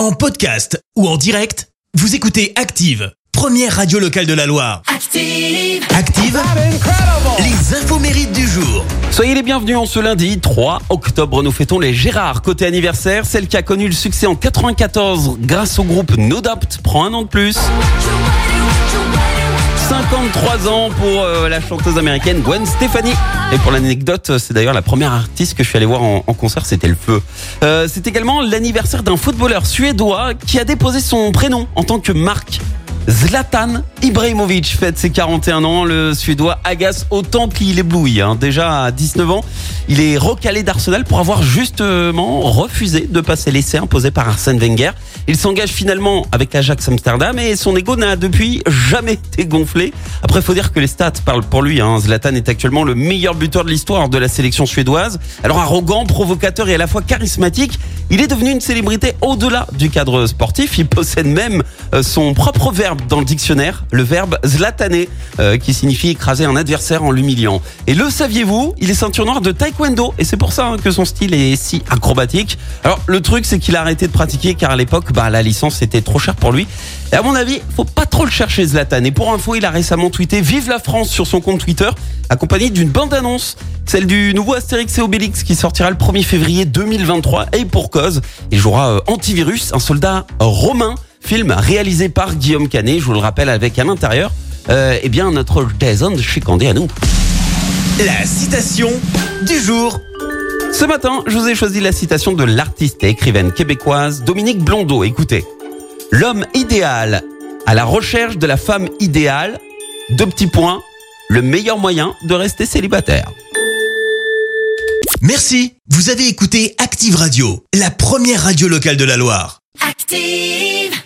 En podcast ou en direct, vous écoutez Active, première radio locale de la Loire. Active. Active, les infos mérites du jour. Soyez les bienvenus en ce lundi 3 octobre. Nous fêtons les Gérard. Côté anniversaire, celle qui a connu le succès en 94 grâce au groupe No Doubt prend un an de plus. 53 ans pour euh, la chanteuse américaine Gwen Stefani. Et pour l'anecdote, c'est d'ailleurs la première artiste que je suis allé voir en, en concert, c'était le feu. Euh, c'est également l'anniversaire d'un footballeur suédois qui a déposé son prénom en tant que marque. Zlatan Ibrahimovic fête ses 41 ans. Le Suédois agace autant qu'il éblouit. Hein. Déjà à 19 ans, il est recalé d'Arsenal pour avoir justement refusé de passer l'essai imposé par Arsène Wenger. Il s'engage finalement avec l'Ajax Amsterdam et son ego n'a depuis jamais été gonflé. Après, faut dire que les stats parlent pour lui. Hein. Zlatan est actuellement le meilleur buteur de l'histoire de la sélection suédoise. Alors arrogant, provocateur et à la fois charismatique, il est devenu une célébrité au-delà du cadre sportif. Il possède même euh, son propre verbe dans le dictionnaire, le verbe zlataner, euh, qui signifie écraser un adversaire en l'humiliant. Et le saviez-vous Il est ceinture noire de taekwondo et c'est pour ça hein, que son style est si acrobatique. Alors le truc c'est qu'il a arrêté de pratiquer car à l'époque bah, la licence était trop chère pour lui. Et à mon avis, faut pas trop le chercher Zlatan. Et pour info, il a récemment tweeté Vive la France sur son compte Twitter, accompagné d'une bande-annonce, celle du nouveau Astérix et Obélix qui sortira le 1er février 2023. Et pour cause, il jouera euh, Antivirus, un soldat romain, film réalisé par Guillaume Canet, je vous le rappelle avec à l'intérieur, euh, eh bien notre Jason Chicandé à nous. La citation du jour. Ce matin, je vous ai choisi la citation de l'artiste et écrivaine québécoise Dominique Blondeau. Écoutez, l'homme idéal à la recherche de la femme idéale, deux petits points, le meilleur moyen de rester célibataire. Merci, vous avez écouté Active Radio, la première radio locale de la Loire. Active.